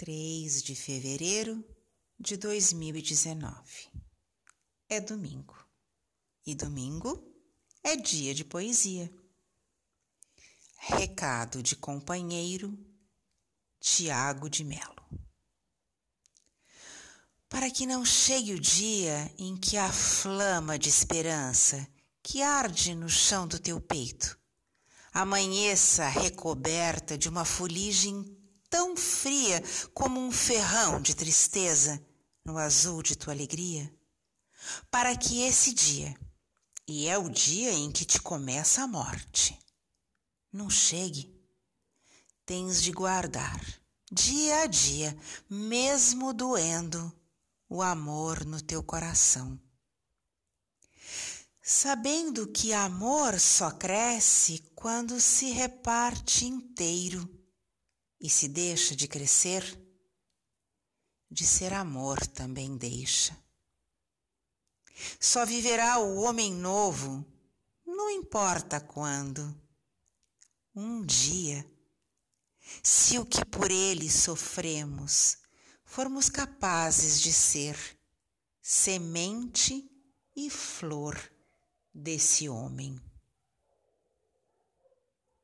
3 de fevereiro de 2019. É domingo. E domingo é dia de poesia. Recado de companheiro Tiago de Melo. Para que não chegue o dia em que a flama de esperança que arde no chão do teu peito amanheça recoberta de uma fuligem tão fria como um ferrão de tristeza no azul de tua alegria, para que esse dia, e é o dia em que te começa a morte, não chegue, tens de guardar, dia a dia, mesmo doendo, o amor no teu coração. Sabendo que amor só cresce quando se reparte inteiro e se deixa de crescer, de ser amor também deixa. Só viverá o homem novo, não importa quando. Um dia, se o que por ele sofremos formos capazes de ser semente e flor desse homem.